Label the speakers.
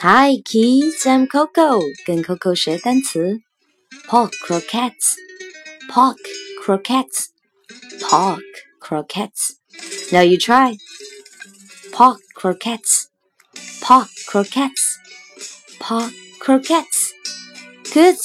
Speaker 1: Hi kids, I'm Coco. 跟 Coco 学单词，pork croquettes, pork croquettes, pork croquettes. Now you try. Pork croquettes, pork croquettes, pork croquettes. Good.